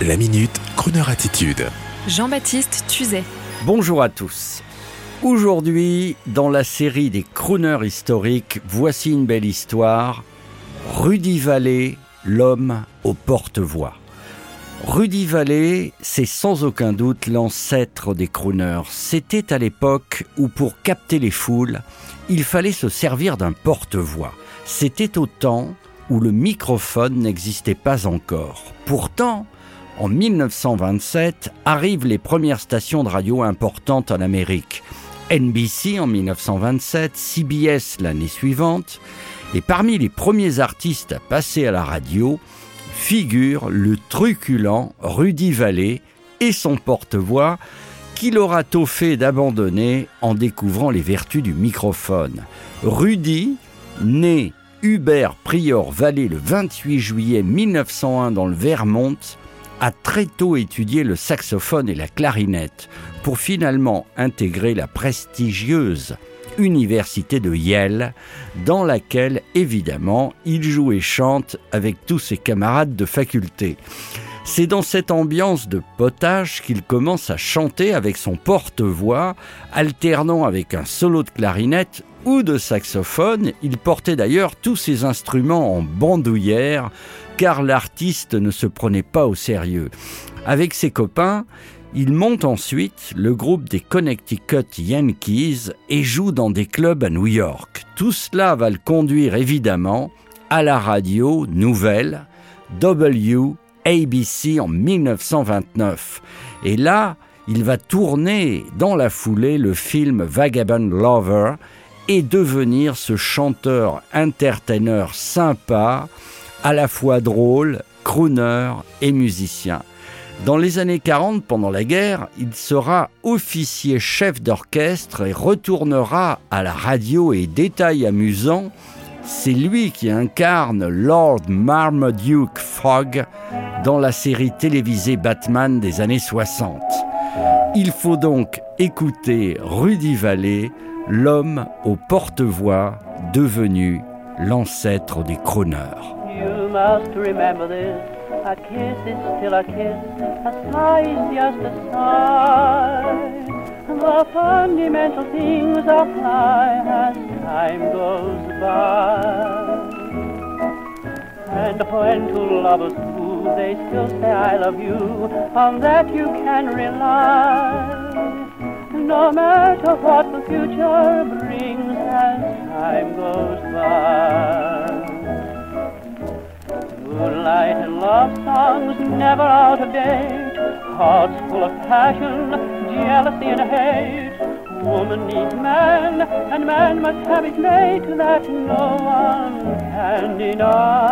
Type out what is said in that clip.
La minute, Kroneur attitude. Jean-Baptiste Tuzet. Bonjour à tous. Aujourd'hui, dans la série des crooners historiques, voici une belle histoire. Rudy Vallée, l'homme aux porte-voix. Rudy Vallée, c'est sans aucun doute l'ancêtre des crooners. C'était à l'époque où pour capter les foules, il fallait se servir d'un porte-voix. C'était au temps où le microphone n'existait pas encore. Pourtant, en 1927 arrivent les premières stations de radio importantes en Amérique. NBC en 1927, CBS l'année suivante, et parmi les premiers artistes à passer à la radio figure le truculent Rudy Vallée et son porte-voix qu'il aura tôt fait d'abandonner en découvrant les vertus du microphone. Rudy, né Hubert Prior Vallée le 28 juillet 1901 dans le Vermont, a très tôt étudié le saxophone et la clarinette pour finalement intégrer la prestigieuse Université de Yale, dans laquelle évidemment il joue et chante avec tous ses camarades de faculté. C'est dans cette ambiance de potage qu'il commence à chanter avec son porte-voix, alternant avec un solo de clarinette ou de saxophone. Il portait d'ailleurs tous ses instruments en bandoulière, car l'artiste ne se prenait pas au sérieux. Avec ses copains, il monte ensuite le groupe des Connecticut Yankees et joue dans des clubs à New York. Tout cela va le conduire évidemment à la radio nouvelle WABC en 1929. Et là, il va tourner dans la foulée le film Vagabond Lover et devenir ce chanteur entertainer sympa, à la fois drôle, crooner et musicien. Dans les années 40, pendant la guerre, il sera officier chef d'orchestre et retournera à la radio et détail amusant, c'est lui qui incarne Lord Marmaduke Fogg dans la série télévisée Batman des années 60. Il faut donc écouter Rudy Vallée, l'homme au porte-voix devenu l'ancêtre des crooners. You must remember this. A kiss is still a kiss, a sigh is just a sigh. The fundamental things apply as time goes by. And when two lovers they still say I love you, on that you can rely. No matter what the future brings as time goes by. Moonlight and love songs never out of date. Hearts full of passion, jealousy and hate. Woman needs man, and man must have his mate that no one can deny.